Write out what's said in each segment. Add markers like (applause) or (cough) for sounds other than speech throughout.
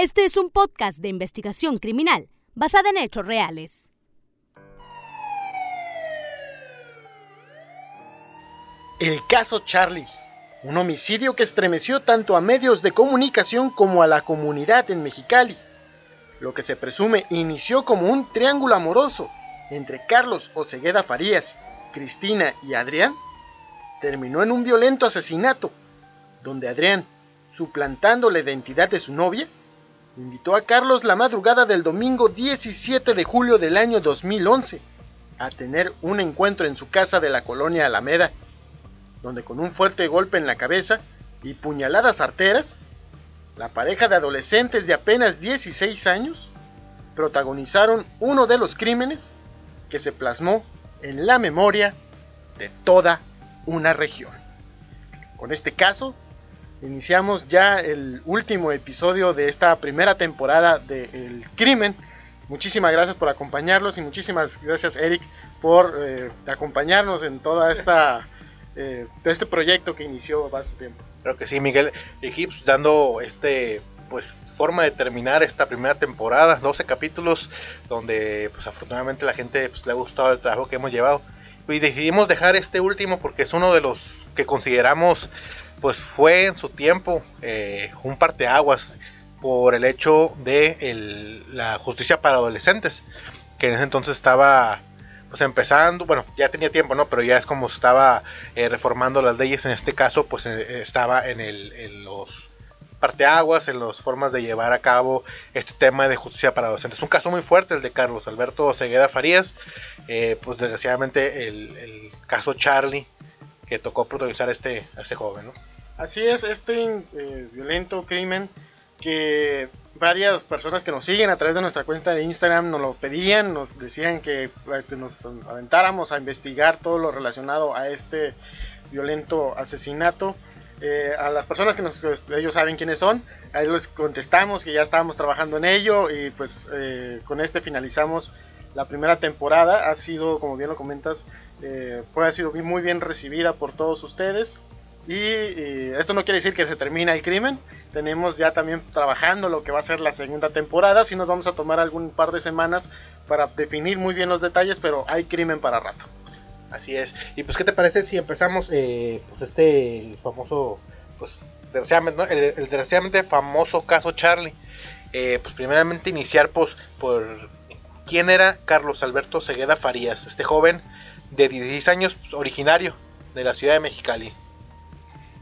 Este es un podcast de investigación criminal basada en hechos reales. El caso Charlie, un homicidio que estremeció tanto a medios de comunicación como a la comunidad en Mexicali. Lo que se presume inició como un triángulo amoroso entre Carlos Osegueda Farías, Cristina y Adrián, terminó en un violento asesinato, donde Adrián, suplantando la identidad de su novia, invitó a Carlos la madrugada del domingo 17 de julio del año 2011 a tener un encuentro en su casa de la colonia Alameda, donde con un fuerte golpe en la cabeza y puñaladas arteras, la pareja de adolescentes de apenas 16 años protagonizaron uno de los crímenes que se plasmó en la memoria de toda una región. Con este caso iniciamos ya el último episodio de esta primera temporada de El Crimen. Muchísimas gracias por acompañarlos y muchísimas gracias Eric por eh, acompañarnos en toda esta (laughs) eh, este proyecto que inició hace tiempo. Creo que sí, Miguel. Y dando este pues forma de terminar esta primera temporada, 12 capítulos donde pues afortunadamente la gente pues, le ha gustado el trabajo que hemos llevado. Y decidimos dejar este último porque es uno de los que consideramos pues fue en su tiempo eh, un parteaguas por el hecho de la justicia para adolescentes, que en ese entonces estaba pues empezando, bueno, ya tenía tiempo, ¿no? Pero ya es como estaba eh, reformando las leyes, en este caso, pues eh, estaba en, el, en los parteaguas, en las formas de llevar a cabo este tema de justicia para adolescentes. Es un caso muy fuerte el de Carlos Alberto Cegueda Farías, pues desgraciadamente el, el caso Charlie, que tocó protagonizar este, a este joven, ¿no? Así es, este eh, violento crimen que varias personas que nos siguen a través de nuestra cuenta de Instagram nos lo pedían, nos decían que, eh, nos aventáramos a investigar todo lo relacionado a este violento asesinato. Eh, a las personas que nos, ellos saben quiénes son, a ellos les contestamos que ya estábamos trabajando en ello y pues con este finalizamos la primera temporada. Ha sido, como bien lo comentas, fue, ha sido muy bien recibida por todos ustedes. Y, esto no quiere decir que se termina el crimen. Tenemos ya también trabajando lo que va a ser la segunda temporada. Si nos vamos a tomar algún par de semanas para definir muy bien los detalles, pero hay crimen para rato. Así es. Y pues, ¿qué te parece si empezamos eh, pues este famoso, pues, desgraciadamente, el, desgraciadamente famoso caso Charlie? Eh, pues, primeramente iniciar pues, por quién era Carlos Alberto Segueda Farías, este joven de 16 años, pues, originario de la ciudad de Mexicali.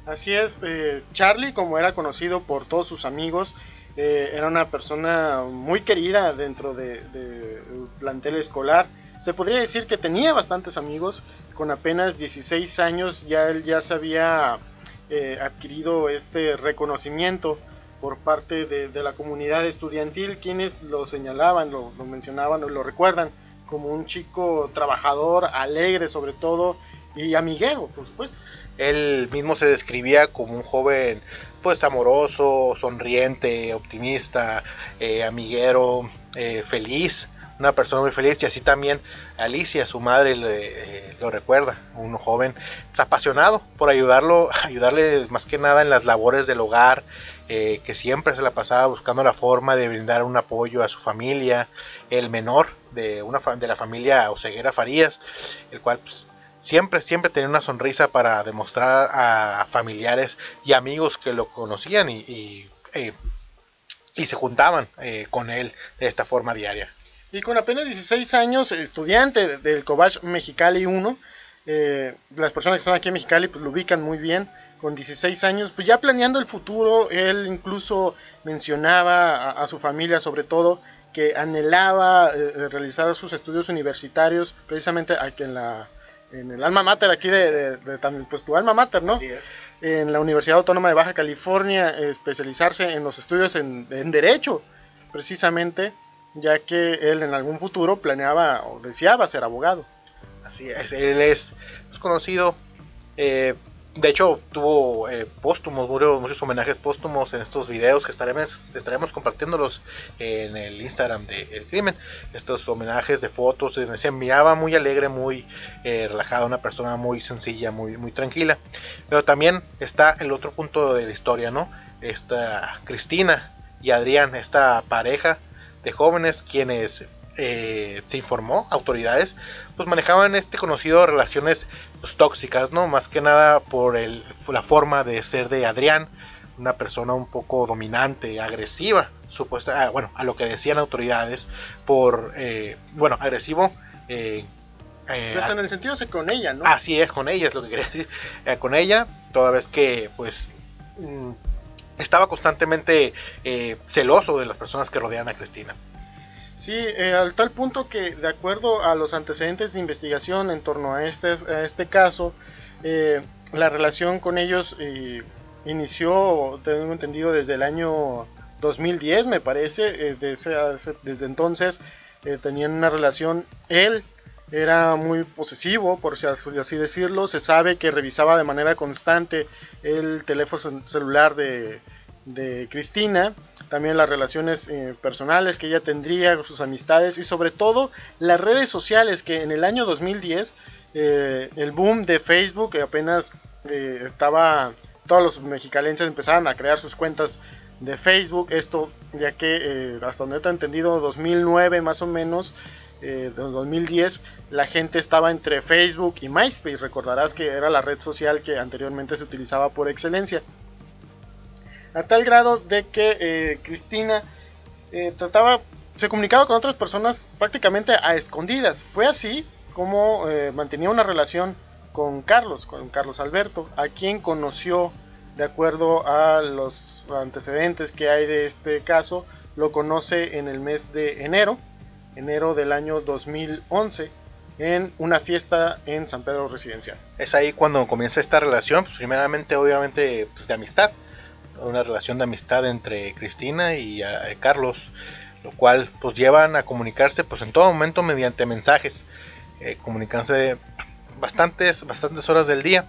Así es, eh, Charlie, como era conocido por todos sus amigos, eh, era una persona muy querida dentro del de, plantel escolar. Se podría decir que tenía bastantes amigos. Con apenas 16 años ya él ya se había eh, adquirido este reconocimiento por parte de, la comunidad estudiantil, quienes lo señalaban, lo, lo mencionaban, lo recuerdan como un chico trabajador, alegre sobre todo y amiguero, por supuesto. Él mismo se describía como un joven pues amoroso, sonriente, optimista, eh, amiguero, eh, feliz, una persona muy feliz y así también Alicia, su madre, eh, lo recuerda, un joven pues, apasionado por ayudarlo, (laughs) ayudarle más que nada en las labores del hogar, que siempre se la pasaba buscando la forma de brindar un apoyo a su familia, el menor de, una, de la familia Oseguera Farías, el cual pues, siempre, siempre tenía una sonrisa para demostrar a familiares y amigos que lo conocían y, y, eh, se juntaban eh, con él de esta forma diaria. Y con apenas 16 años, estudiante del Cobach Mexicali 1, eh, las personas que están aquí en Mexicali pues, lo ubican muy bien. Con 16 años, pues ya planeando el futuro, él incluso mencionaba a, a su familia sobre todo que anhelaba realizar sus estudios universitarios precisamente aquí en la en el alma mater aquí de, también, pues tu alma mater, ¿no? En la Universidad Autónoma de Baja California, especializarse en los estudios en, Derecho, precisamente, ya que él en algún futuro planeaba o deseaba ser abogado. Así es, él es conocido eh, de hecho, tuvo eh, póstumos, muchos homenajes póstumos en estos videos que estaremos, estaremos compartiéndolos en el Instagram de El Crimen. Estos homenajes de fotos, se miraba muy alegre, muy eh, relajada, una persona muy sencilla, muy, muy tranquila. Pero también está el otro punto de la historia, ¿no? Esta Cristina, y Adrián, esta pareja de jóvenes quienes eh, se informó, autoridades, pues manejaban este conocido relaciones pues, tóxicas, ¿no? Más que nada por el, la forma de ser de Adrián, una persona un poco dominante, agresiva, supuesta, ah, bueno, a lo que decían autoridades, por, eh, bueno, agresivo. Eh, pues en el sentido de con ella, ¿no? Así es, con ella es lo que quería decir. con ella, toda vez que, pues, mm, estaba constantemente celoso de las personas que rodean a Cristina. Sí, eh, al tal punto que de acuerdo a los antecedentes de investigación en torno a este, este caso, eh, la relación con ellos eh, inició, tengo entendido, desde el año 2010, me parece. desde entonces tenían una relación, él era muy posesivo, por así decirlo. Se sabe que revisaba de manera constante el teléfono celular de, de Cristina, también las relaciones eh, personales que ella tendría, sus amistades y sobre todo las redes sociales que en el año 2010 eh, el boom de Facebook apenas eh, estaba, todos los mexicalenses empezaban a crear sus cuentas de Facebook, esto ya que hasta donde he entendido 2009 más o menos, 2010 la gente estaba entre Facebook y MySpace, recordarás que era la red social que anteriormente se utilizaba por excelencia a tal grado de que eh, Cristina eh, trataba, se comunicaba con otras personas prácticamente a escondidas. Fue así como eh, mantenía una relación con Carlos, con Carlos Alberto, a quien conoció de acuerdo a los antecedentes que hay de este caso, lo conoce en el mes de enero, enero del año 2011 en una fiesta en San Pedro Residencial. Es ahí cuando comienza esta relación, pues, primeramente obviamente pues, de amistad, una relación de amistad entre Cristina y eh, Carlos, lo cual pues llevan a comunicarse pues en todo momento mediante mensajes, eh, bastantes, bastantes horas del día,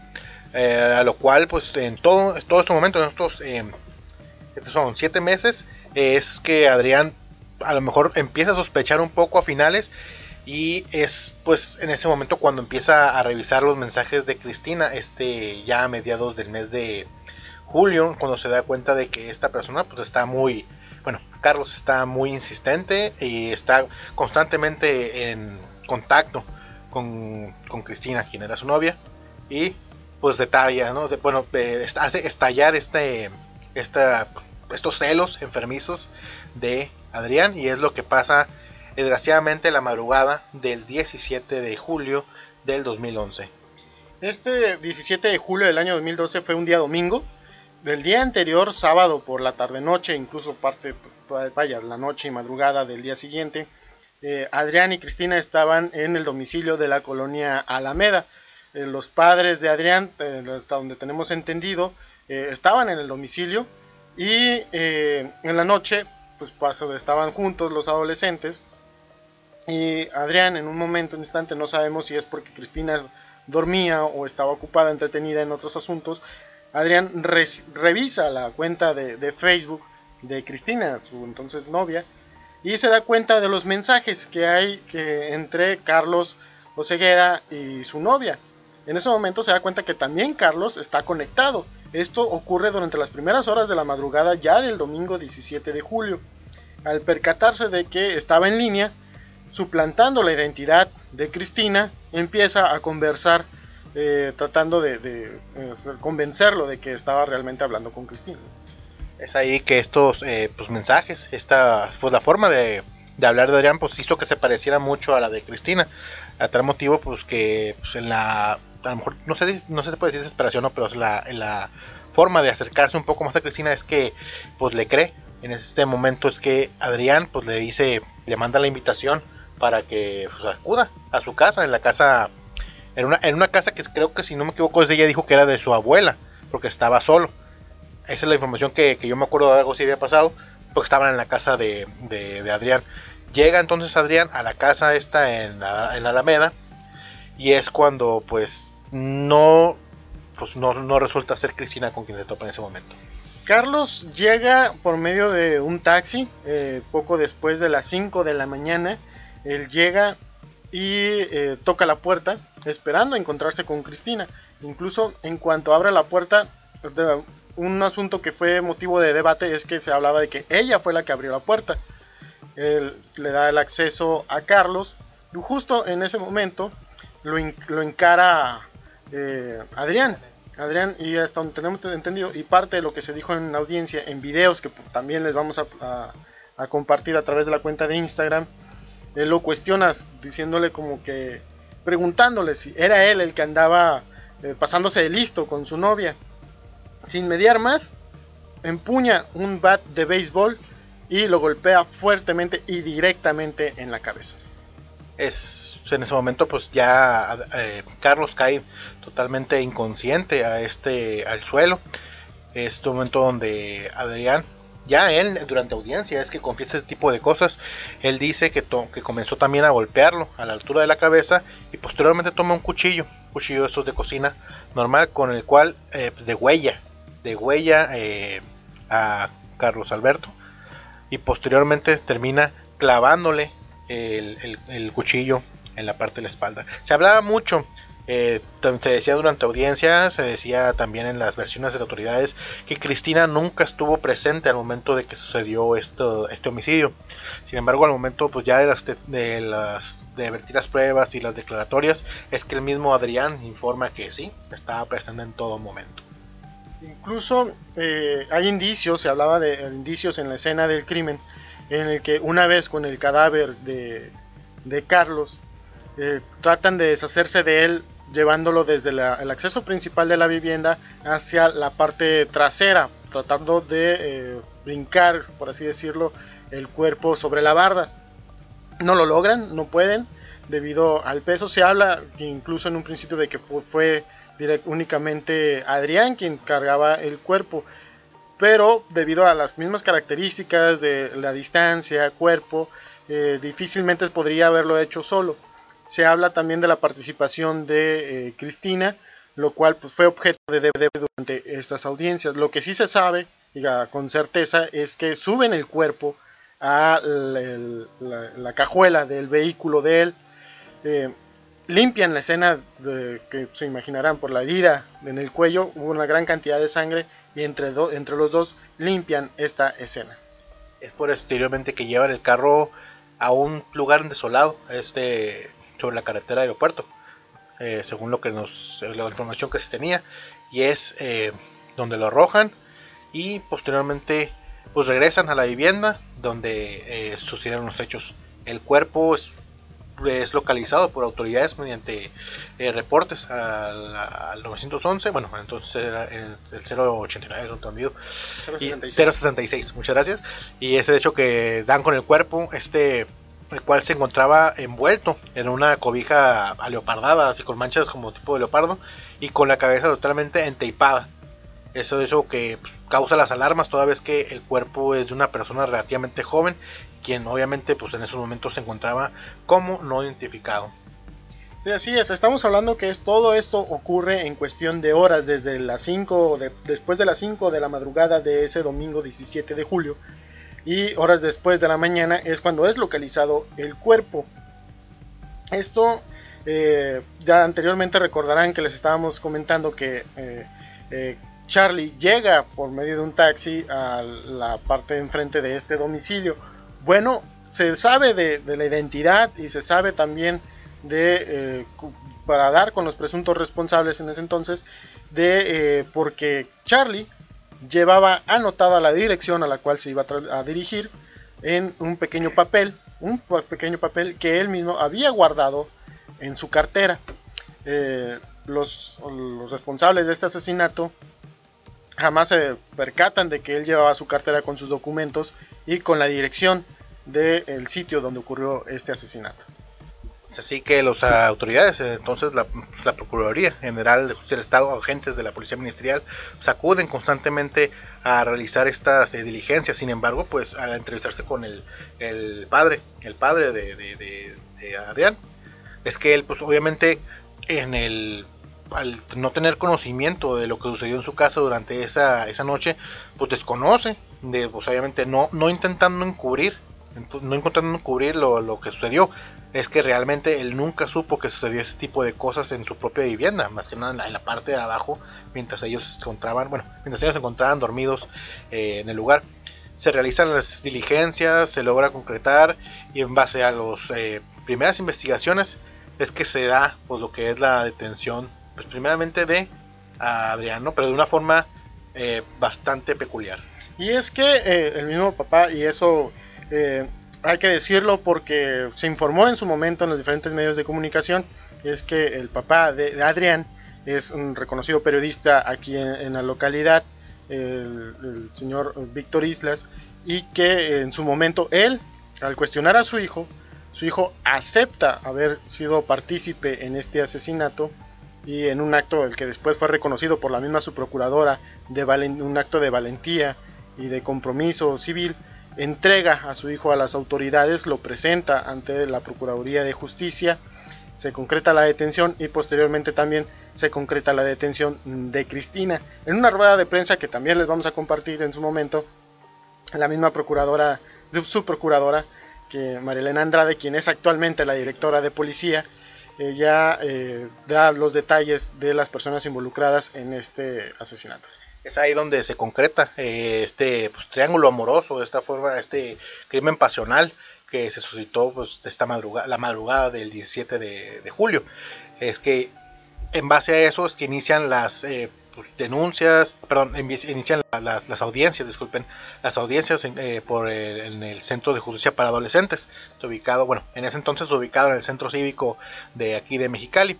eh, a lo cual pues en todo, todo este momento, en estos son siete meses, es que Adrián a lo mejor empieza a sospechar un poco a finales y es pues en ese momento cuando empieza a revisar los mensajes de Cristina, este ya a mediados del mes de, Julio, cuando se da cuenta de que esta persona pues está muy, bueno, Carlos está muy insistente y está constantemente en contacto con, Cristina, quien era su novia, y pues detalla, ¿no? bueno, hace estallar este, esta, estos celos enfermizos de Adrián y es lo que pasa desgraciadamente la madrugada del 17 de julio del 2011. Este 17 de julio del año 2012 fue un día domingo del día anterior, sábado por la tarde-noche, incluso parte, vaya, la noche y madrugada del día siguiente, eh, Adrián y Cristina estaban en el domicilio de la colonia Alameda. Eh, los padres de Adrián, eh, hasta donde tenemos entendido, estaban en el domicilio y en la noche, pues estaban juntos los adolescentes. Y Adrián, en un momento, un instante, no sabemos si es porque Cristina dormía o estaba ocupada, entretenida en otros asuntos, Adrián revisa la cuenta de, Facebook de Cristina, su entonces novia, y se da cuenta de los mensajes que hay que entre Carlos Oseguera y su novia. En ese momento se da cuenta que también Carlos está conectado. Esto ocurre durante las primeras horas de la madrugada ya del domingo 17 de julio. Al percatarse de que estaba en línea, suplantando la identidad de Cristina, empieza a conversar eh, tratando de, eh, convencerlo de que estaba realmente hablando con Cristina. Es ahí que estos eh, pues, mensajes, esta fue la forma de, hablar de Adrián, pues hizo que se pareciera mucho a la de Cristina. A tal motivo, pues que pues, en la, a lo mejor, no sé, no si se puede decir desesperación, ¿no? pero la, la forma de acercarse un poco más a Cristina es que pues le cree. En este momento es que Adrián pues le dice, le manda la invitación para que pues, acuda a su casa, en la casa en una, en una casa que creo que si no me equivoco ella dijo que era de su abuela, porque estaba solo. Esa es la información que, yo me acuerdo de algo si había pasado, porque estaban en la casa de, Adrián. Llega entonces Adrián a la casa esta en, la, en Alameda y es cuando pues no, pues no, no resulta ser Cristina con quien se topa en ese momento. Carlos llega por medio de un taxi eh, poco después de las 5 de la mañana. Él llega y eh, toca la puerta esperando encontrarse con Cristina. Incluso en cuanto abre la puerta, un asunto que fue motivo de debate es que se hablaba de que ella fue la que abrió la puerta. Él le da el acceso a Carlos y justo en ese momento lo, encara eh, Adrián. Adrián, y hasta donde tenemos entendido, y parte de lo que se dijo en la audiencia, en videos que también les vamos a, compartir a través de la cuenta de Instagram, él lo cuestiona diciéndole como que, preguntándole si era él el que andaba eh, pasándose de listo con su novia. Sin mediar más, empuña un bat de béisbol y lo golpea fuertemente y directamente en la cabeza. Es en ese momento pues ya eh, Carlos cae totalmente inconsciente a este al suelo. Es un momento donde Adrián ya él durante audiencia es que confiesa este tipo de cosas. Él dice que, que comenzó también a golpearlo a la altura de la cabeza y posteriormente toma un cuchillo, cuchillo de esos de cocina normal con el cual eh, de huella, de huella eh, a Carlos Alberto y posteriormente termina clavándole el, cuchillo en la parte de la espalda. Se hablaba mucho eh, se decía durante audiencia, se decía también en las versiones de las autoridades que Cristina nunca estuvo presente al momento de que sucedió esto, este homicidio. Sin embargo, al momento pues ya de las, de las las pruebas y las declaratorias, es que el mismo Adrián informa que sí, estaba presente en todo momento. Incluso eh, hay indicios, se hablaba de indicios en la escena del crimen, en el que una vez con el cadáver de, de Carlos, eh, tratan de deshacerse de él llevándolo desde el acceso principal de la vivienda hacia la parte trasera, tratando de eh, brincar, por así decirlo, el cuerpo sobre la barda. No lo logran, no pueden, debido al peso. Se habla incluso en un principio de que fue únicamente Adrián quien cargaba el cuerpo, pero debido a las mismas características de la distancia, cuerpo, eh, difícilmente podría haberlo hecho solo. Se habla también de la participación de eh, Cristina, lo cual pues, fue objeto de debate durante estas audiencias. Lo que sí se sabe, diga, con certeza, es que suben el cuerpo a la, cajuela del vehículo de él. Eh, limpian la escena que se imaginarán por la herida en el cuello, hubo una gran cantidad de sangre y entre, entre los dos limpian esta escena. Es por exteriormente que llevan el carro a un lugar desolado, este, sobre la carretera aeropuerto, eh, según lo que nos, la información que se tenía, y es eh, donde lo arrojan y posteriormente pues regresan a la vivienda donde eh, sucedieron los hechos. El cuerpo es es localizado por autoridades mediante eh, reportes al, 911, bueno, entonces era el, 089, entendido, 066. 066, muchas gracias, y ese hecho que dan con el cuerpo, este, el cual se encontraba envuelto en una cobija leopardada, así con manchas como tipo de leopardo, y con la cabeza totalmente enteipada. Eso es eso que causa las alarmas toda vez que el cuerpo es de una persona relativamente joven quien obviamente pues en esos momentos se encontraba como no identificado. Sí, así es, estamos hablando que es, todo esto ocurre en cuestión de horas, desde las 5, de, después de las 5 de la madrugada de ese domingo 17 de julio, y horas después de la mañana es cuando es localizado el cuerpo. Esto, eh, ya anteriormente recordarán que les estábamos comentando que eh, eh, Charlie llega por medio de un taxi a la parte de enfrente de este domicilio bueno, se sabe de, la identidad y se sabe también de, para dar con los presuntos responsables en ese entonces, de porque Charlie llevaba anotada la dirección a la cual se iba a, dirigir en un pequeño papel, un pequeño papel que él mismo había guardado en su cartera. Eh, los, los, responsables de este asesinato jamás se percatan de que él llevaba su cartera con sus documentos y con la dirección del sitio donde ocurrió este asesinato. Así que las autoridades, entonces la, Procuraduría General del Estado, agentes de la Policía Ministerial, acuden constantemente a realizar estas eh, diligencias. Sin embargo, pues al entrevistarse con el, padre, el padre de, Adrián, es que él, pues obviamente, en el al no tener conocimiento de lo que sucedió en su casa durante esa, esa noche, pues desconoce, de, pues obviamente no, no intentando encubrir no intentando cubrir lo, lo, que sucedió, es que realmente él nunca supo que sucedió ese tipo de cosas en su propia vivienda, más que nada en la, parte de abajo, mientras ellos se encontraban, bueno, mientras ellos se encontraban dormidos eh, en el lugar. Se realizan las diligencias, se logra concretar y en base a las eh, primeras investigaciones es que se da pues, lo que es la detención, pues primeramente de Adriano, pero de una forma eh, bastante peculiar. Y es que el mismo papá, y eso eh, hay que decirlo porque se informó en su momento en los diferentes medios de comunicación, es que el papá de, Adrián es un reconocido periodista aquí en, la localidad, el, señor Víctor Islas, y que en su momento él, al cuestionar a su hijo, su hijo acepta haber sido partícipe en este asesinato y en un acto el que después fue reconocido por la misma su procuradora de un acto de valentía y de compromiso civil, entrega a su hijo a las autoridades, lo presenta ante la Procuraduría de Justicia, se concreta la detención y posteriormente también se concreta la detención de Cristina. En una rueda de prensa que también les vamos a compartir en su momento, la misma procuradora, su procuradora, que Marilena Andrade, quien es actualmente la directora de policía, ella eh, da los detalles de las personas involucradas en este asesinato es ahí donde se concreta eh, este pues, triángulo amoroso, esta forma, este crimen pasional que se suscitó pues, esta madrugada, la madrugada del 17 de, julio. Es que en base a eso es que inician las eh, pues, denuncias, perdón, inician las, audiencias, disculpen, las audiencias en, eh, por el, en el Centro de Justicia para Adolescentes, ubicado, bueno, en ese entonces ubicado en el Centro Cívico de aquí de Mexicali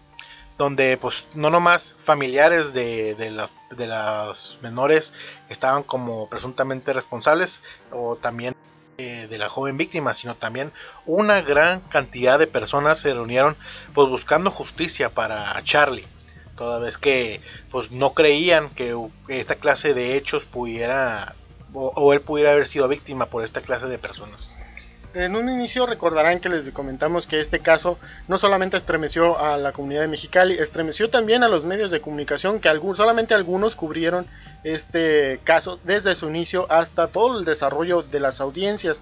donde pues no nomás familiares de, de, de los menores estaban como presuntamente responsables o también eh, de la joven víctima, sino también una gran cantidad de personas se reunieron pues buscando justicia para Charlie, toda vez que pues no creían que esta clase de hechos pudiera o él pudiera haber sido víctima por esta clase de personas. En un inicio recordarán que les comentamos que este caso no solamente estremeció a la comunidad de Mexicali, estremeció también a los medios de comunicación que solamente algunos cubrieron este caso desde su inicio hasta todo el desarrollo de las audiencias.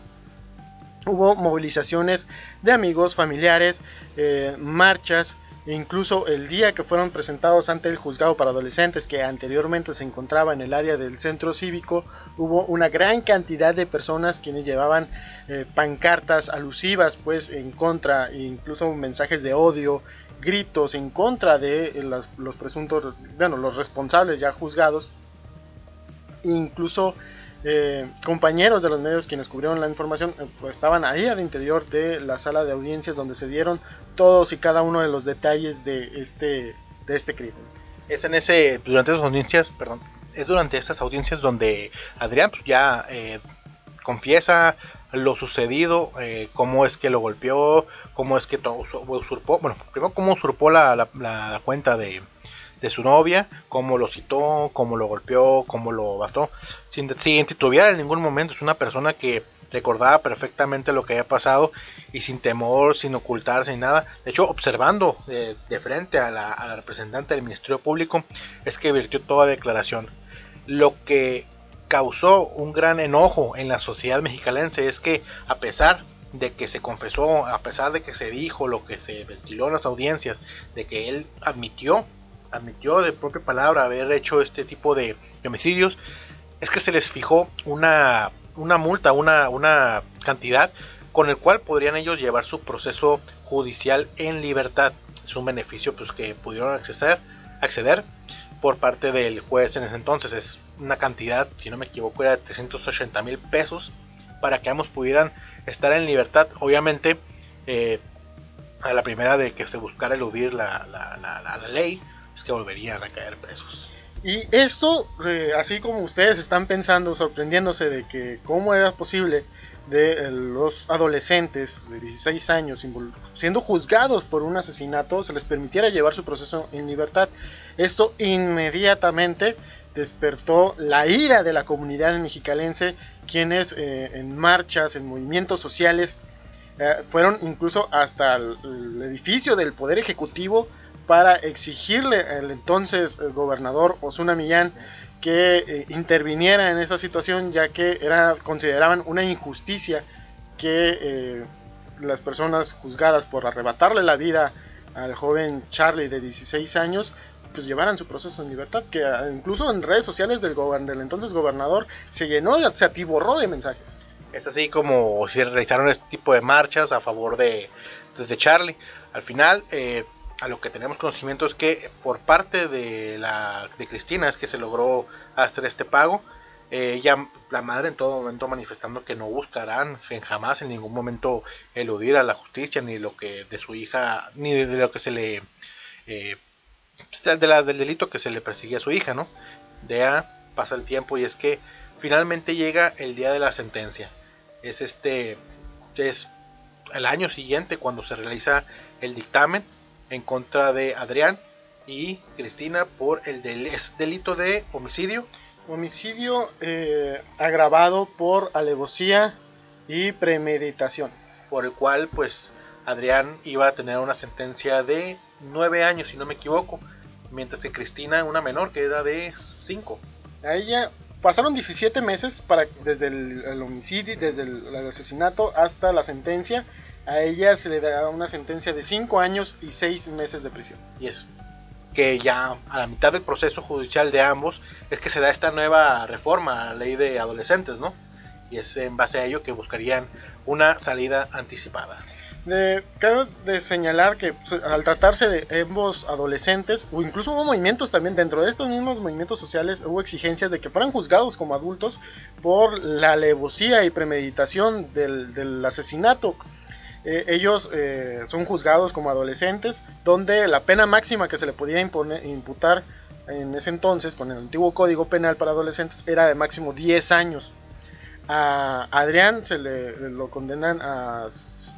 Hubo movilizaciones de amigos, familiares, eh, marchas, incluso el día que fueron presentados ante el juzgado para adolescentes que anteriormente se encontraba en el área del centro cívico, hubo una gran cantidad de personas quienes llevaban eh, pancartas alusivas pues en contra, incluso mensajes de odio, gritos en contra de los presuntos, bueno, los responsables ya juzgados, incluso eh, compañeros de los medios quienes cubrieron la información eh, pues, estaban ahí al interior de la sala de audiencias donde se dieron todos y cada uno de los detalles de este, de este crimen. Es en ese, durante esas audiencias, perdón, es durante esas audiencias donde Adrián pues, ya eh, confiesa lo sucedido, cómo es que lo golpeó, cómo es que usurpó, bueno, primero cómo usurpó la cuenta de, de su novia, cómo lo citó, cómo lo golpeó, cómo lo bastó, sin, sin titubear en ningún momento. Es una persona que recordaba perfectamente lo que había pasado y sin temor, sin ocultarse ni nada. De hecho, observando de, frente a la, representante del Ministerio Público, es que virtió toda declaración. Lo que causó un gran enojo en la sociedad mexicalense es que a pesar de que se confesó, a pesar de que se dijo lo que se ventiló en las audiencias, de que él admitió admitió de propia palabra haber hecho este tipo de, homicidios, es que se les fijó una, una multa, una, una cantidad con el cual podrían ellos llevar su proceso judicial en libertad. Es un beneficio pues, que pudieron acceder, acceder por parte del juez en ese entonces. Es una cantidad, si no me equivoco, era de 380 mil pesos para que ambos pudieran estar en libertad. Obviamente, eh, a la primera de que se buscara eludir la, la, la ley, es que volverían a caer presos. Y esto, eh, así como ustedes están pensando, sorprendiéndose de que cómo era posible de eh, los adolescentes de 16 años siendo juzgados por un asesinato se les permitiera llevar su proceso en libertad. Esto inmediatamente despertó la ira de la comunidad mexicalense, quienes eh, en marchas, en movimientos sociales, fueron incluso hasta el edificio del Poder Ejecutivo para exigirle al entonces el gobernador Osuna Millán que eh, interviniera en esta situación ya que era consideraban una injusticia que eh, las personas juzgadas por arrebatarle la vida al joven Charlie de 16 años pues llevaran su proceso en libertad, que ah, incluso en redes sociales del, del entonces gobernador se llenó, se atiborró de mensajes. Es así como se realizaron este tipo de marchas a favor de, de Charlie. Al final, eh, a lo que tenemos conocimiento es que por parte de, la, de Cristina es que se logró hacer este pago. Eh, ella, la madre en todo momento manifestando que no buscarán jamás en ningún momento eludir a la justicia ni lo que de su hija ni de, lo que se le eh, de la, del delito que se le perseguía a su hija no ya pasa el tiempo y es que finalmente llega el día de la sentencia. Es este es el año siguiente cuando se realiza el dictamen en contra de Adrián y Cristina por el delito de homicidio. Homicidio eh, agravado por alevosía y premeditación. Por el cual, pues, Adrián iba a tener una sentencia de nueve años, si no me equivoco, mientras que Cristina, una menor, que era de cinco. A ella pasaron 17 meses para, desde el, homicidio, desde el, asesinato hasta la sentencia a ella se le da una sentencia de 5 años y 6 meses de prisión. Y es que ya a la mitad del proceso judicial de ambos es que se da esta nueva reforma a la ley de adolescentes, ¿no? Y es en base a ello que buscarían una salida anticipada. De, cabe de señalar que pues, al tratarse de ambos adolescentes, o incluso hubo movimientos también dentro de estos mismos movimientos sociales, hubo exigencias de que fueran juzgados como adultos por la alevosía y premeditación del, del asesinato eh, ellos eh, son juzgados como adolescentes, donde la pena máxima que se le podía imputar en ese entonces, con el antiguo código penal para adolescentes, era de máximo 10 años. A Adrián se le lo condenan a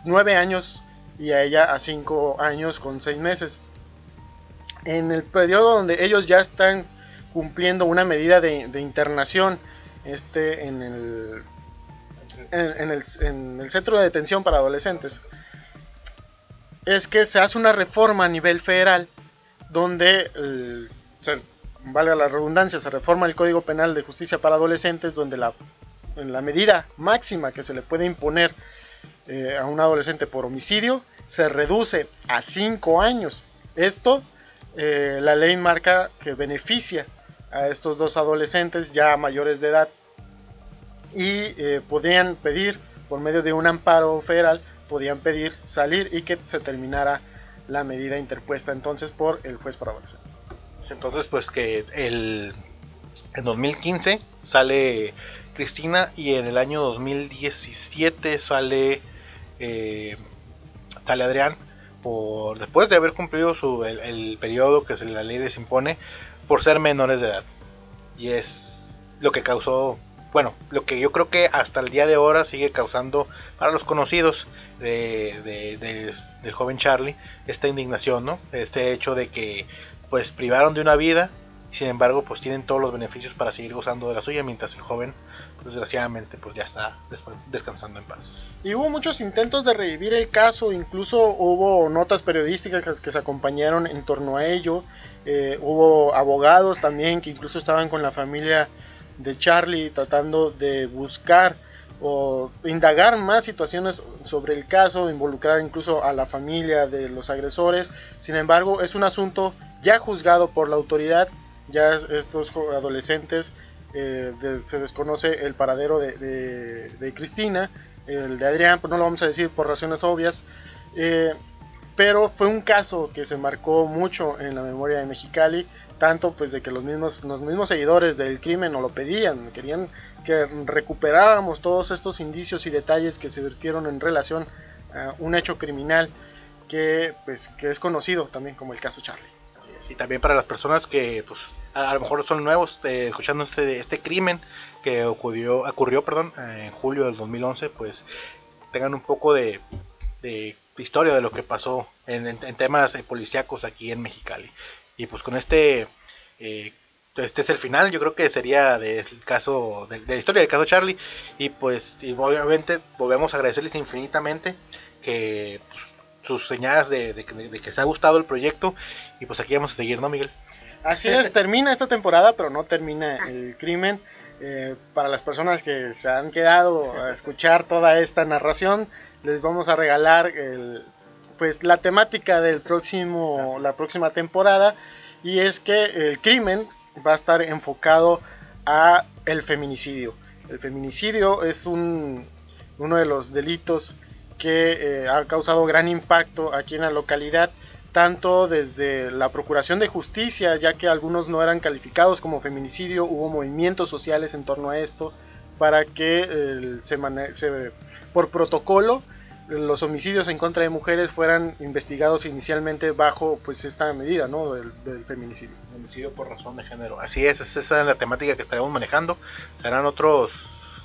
9 años y a ella a 5 años con 6 meses. En el periodo donde ellos ya están cumpliendo una medida de, de internación, este, en el en, el, centro de detención para adolescentes es que se hace una reforma a nivel federal donde, valga la redundancia, se reforma el Código Penal de Justicia para Adolescentes donde la, en la medida máxima que se le puede imponer eh, a un adolescente por homicidio se reduce a 5 años. Esto, eh, la ley marca que beneficia a estos dos adolescentes ya mayores de edad y eh, podrían pedir, por medio de un amparo federal, podían pedir salir y que se terminara la medida interpuesta entonces por el juez para adolescentes. Pues entonces, pues que el, en 2015 sale Cristina y en el año 2017 sale, eh, sale Adrián por después de haber cumplido su, el, el periodo que la ley les impone por ser menores de edad. Y es lo que causó bueno, lo que yo creo que hasta el día de ahora sigue causando para los conocidos de, del joven Charlie esta indignación, ¿no? Este hecho de que pues privaron de una vida sin embargo pues tienen todos los beneficios para seguir gozando de la suya mientras el joven pues, desgraciadamente pues ya está descansando en paz. Y hubo muchos intentos de revivir el caso, incluso hubo notas periodísticas que se acompañaron en torno a ello, eh, hubo abogados también que incluso estaban con la familia de Charlie tratando de buscar o indagar más situaciones sobre el caso, involucrar incluso a la familia de los agresores. Sin embargo, es un asunto ya juzgado por la autoridad, ya estos adolescentes eh, se desconoce el paradero de, Cristina, el de Adrián, pues no lo vamos a decir por razones obvias, eh, pero fue un caso que se marcó mucho en la memoria de Mexicali, tanto pues de que los mismos, los mismos seguidores del crimen nos lo pedían, querían que recuperáramos todos estos indicios y detalles que se vertieron en relación a un hecho criminal que pues que es conocido también como el caso Charlie. Así Y también para las personas que pues a, lo mejor son nuevos eh, escuchando este, este crimen que ocurrió, ocurrió perdón, en julio del 2011, pues tengan un poco de, de historia de lo que pasó en, en, temas eh, policíacos aquí en Mexicali. Y pues con este, eh, este es el final, yo creo que sería del caso, de, la historia del caso Charlie. Y pues obviamente volvemos a agradecerles infinitamente que pues, sus señales de, de, que les ha gustado el proyecto. Y pues aquí vamos a seguir, ¿no, Miguel? Así es, termina esta temporada, pero no termina el crimen. Eh, para las personas que se han quedado a escuchar toda esta narración, les vamos a regalar pues la temática del próximo, la próxima temporada y es que el crimen va a estar enfocado a el feminicidio. El feminicidio es un, uno de los delitos que eh, ha causado gran impacto aquí en la localidad, tanto desde la Procuración de Justicia, ya que algunos no eran calificados como feminicidio, hubo movimientos sociales en torno a esto para que se, se, por protocolo los homicidios en contra de mujeres fueran investigados inicialmente bajo pues esta medida ¿no? del, feminicidio. Feminicidio por razón de género. Así es, esa es la temática que estaremos manejando. Serán otros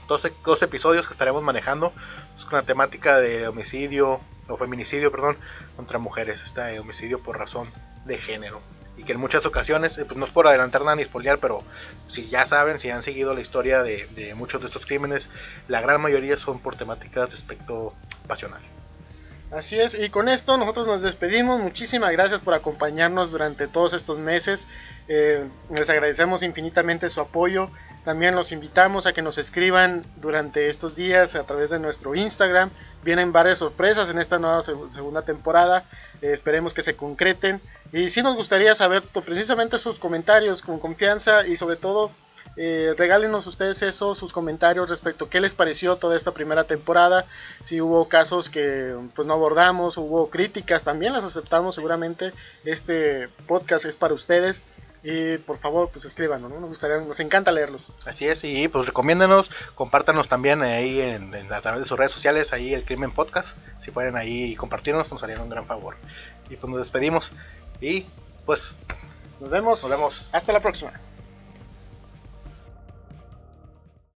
dos, episodios que estaremos manejando. Es con la temática de homicidio o feminicidio, perdón, contra mujeres. Este homicidio por razón de género y que en muchas ocasiones, eh, pues no es por adelantar nada ni spoilear, pero si ya saben, si han seguido la historia de, muchos de estos crímenes, la gran mayoría son por temáticas de aspecto pasional. Así es, y con esto nosotros nos despedimos. Muchísimas gracias por acompañarnos durante todos estos meses. Eh, les agradecemos infinitamente su apoyo. También los invitamos a que nos escriban durante estos días a través de nuestro Instagram. Vienen varias sorpresas en esta nueva segunda temporada. Eh, esperemos que se concreten. Y sí nos gustaría saber precisamente sus comentarios con confianza y sobre todo eh, regálenos ustedes eso, sus comentarios respecto a qué les pareció toda esta primera temporada, si hubo casos que pues no abordamos, hubo críticas, también las aceptamos seguramente. Este podcast es para ustedes. Y por favor, pues escríbanos, ¿no? Nos gustaría, nos encanta leerlos. Así es, y pues recomiéndenos, compártanos también ahí en, a través de sus redes sociales, ahí el Crimen Podcast. Si pueden ahí compartirnos, nos harían un gran favor. Y pues nos despedimos. Y pues nos vemos. Nos vemos. Hasta la próxima.